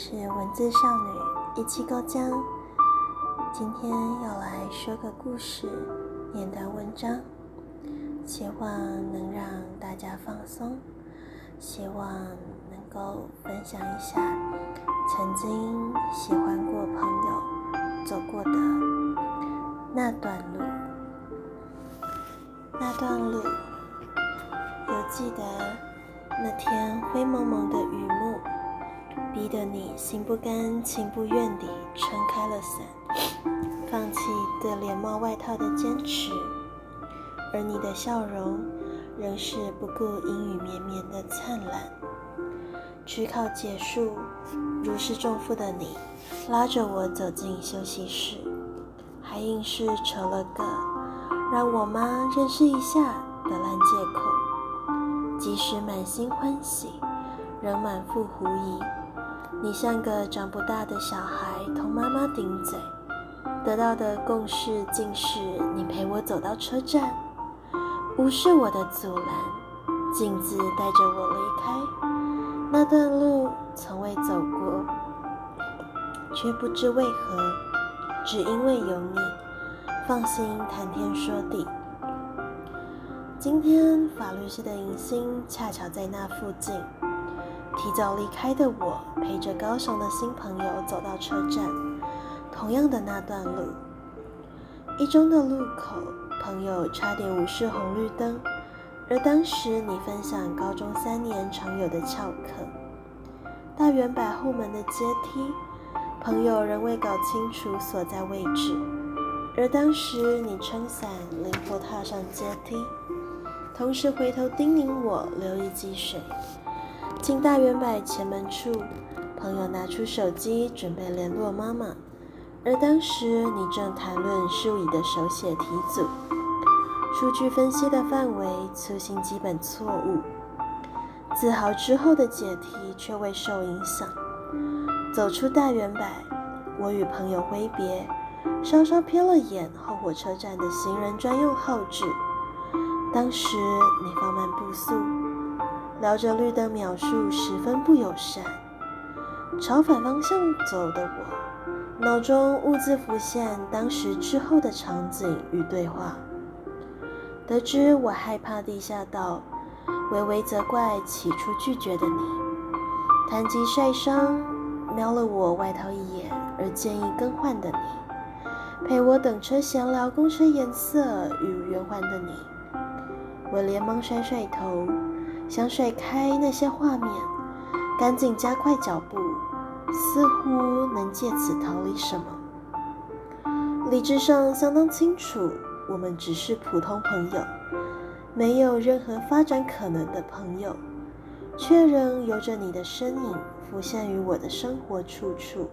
是文字少女一七高江，今天要来说个故事，念段文章，希望能让大家放松，希望能够分享一下曾经喜欢过朋友走过的那段路，那段路，有记得那天灰蒙蒙的雨幕。逼得你心不甘情不愿地撑开了伞，放弃对连帽外套的坚持，而你的笑容仍是不顾阴雨绵绵的灿烂。职考结束，如释重负的你拉着我走进休息室，还硬是扯了个让我妈认识一下的烂借口，即使满心欢喜，仍满腹狐疑。你像个长不大的小孩，同妈妈顶嘴，得到的共识竟是你陪我走到车站，无视我的阻拦，径自带着我离开。那段路从未走过，却不知为何，只因为有你，放心谈天说地。今天法律系的迎新恰巧在那附近。提早离开的我，陪着高雄的新朋友走到车站，同样的那段路。一中的路口，朋友差点无视红绿灯，而当时你分享高中三年常有的翘课。大圆柏后门的阶梯，朋友仍未搞清楚所在位置，而当时你撑伞灵活踏上阶梯，同时回头叮咛我留意积水。进大圆柏前门处，朋友拿出手机准备联络妈妈，而当时你正谈论数乙的手写题组，数据分析的范围粗心基本错误，自豪之后的解题却未受影响。走出大圆柏，我与朋友挥别，稍稍瞥了眼后火车站的行人专用号志，当时你放慢步速。聊着绿灯秒数十分不友善，朝反方向走的我，脑中兀自浮现当时之后的场景与对话。得知我害怕地下道，微微责怪起初拒绝的你，谈及晒伤，瞄了我外套一眼而建议更换的你，陪我等车闲聊公车颜色与圆环的你，我连忙甩甩头。想甩开那些画面，赶紧加快脚步，似乎能借此逃离什么。理智上相当清楚，我们只是普通朋友，没有任何发展可能的朋友，却仍由着你的身影浮现于我的生活处处，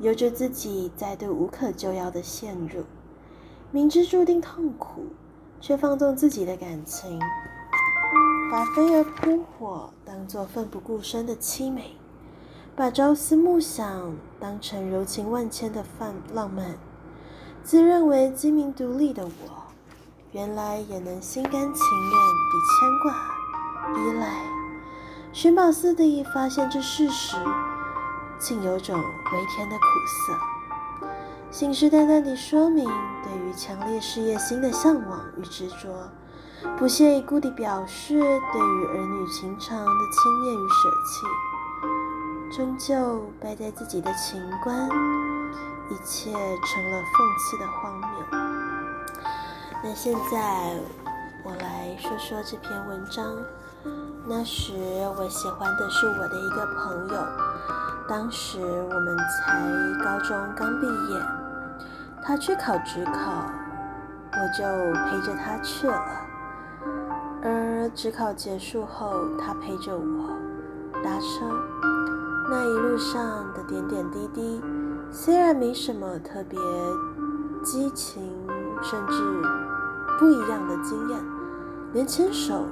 由着自己再度无可救药的陷入，明知注定痛苦，却放纵自己的感情。把飞蛾扑火当作奋不顾身的凄美，把朝思暮想当成柔情万千的泛浪漫，自认为精明独立的我，原来也能心甘情愿地牵挂、依赖。寻宝似的发现这事实，竟有种微甜的苦涩。信誓旦旦地说明对于强烈事业心的向往与执着。不屑一顾地表示对于儿女情长的轻蔑与舍弃，终究败在自己的情关，一切成了讽刺的荒谬。那现在我来说说这篇文章。那时我喜欢的是我的一个朋友，当时我们才高中刚毕业，他去考职考，我就陪着他去了。职考结束后，他陪着我搭车，那一路上的点点滴滴，虽然没什么特别激情，甚至不一样的经验，连牵手、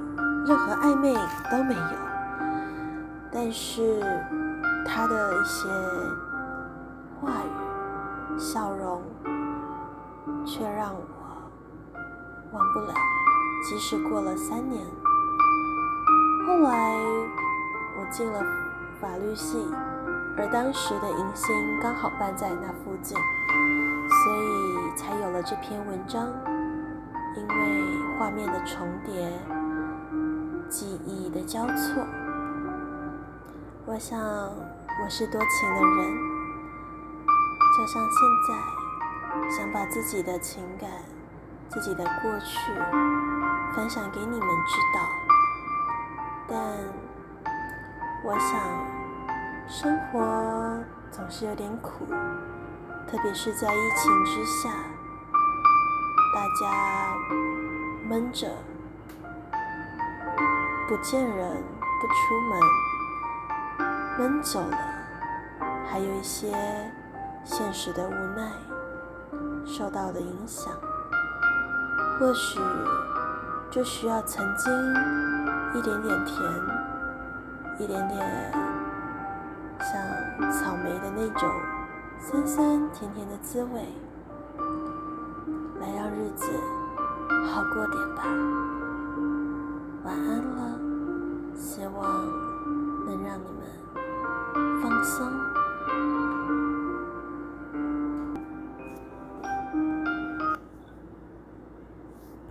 任何暧昧都没有，但是他的一些话语、笑容，却让我忘不了。即使过了三年，后来我进了法律系，而当时的迎新刚好办在那附近，所以才有了这篇文章。因为画面的重叠，记忆的交错，我想我是多情的人，就像现在想把自己的情感、自己的过去分享给你们知道。但我想，生活总是有点苦，特别是在疫情之下。大家闷着，不见人，不出门，闷久了，还有一些现实的无奈受到的影响。或许就需要曾经一点点甜一点点像草莓的那种酸酸甜甜的滋味来让日子好过点吧。晚安了。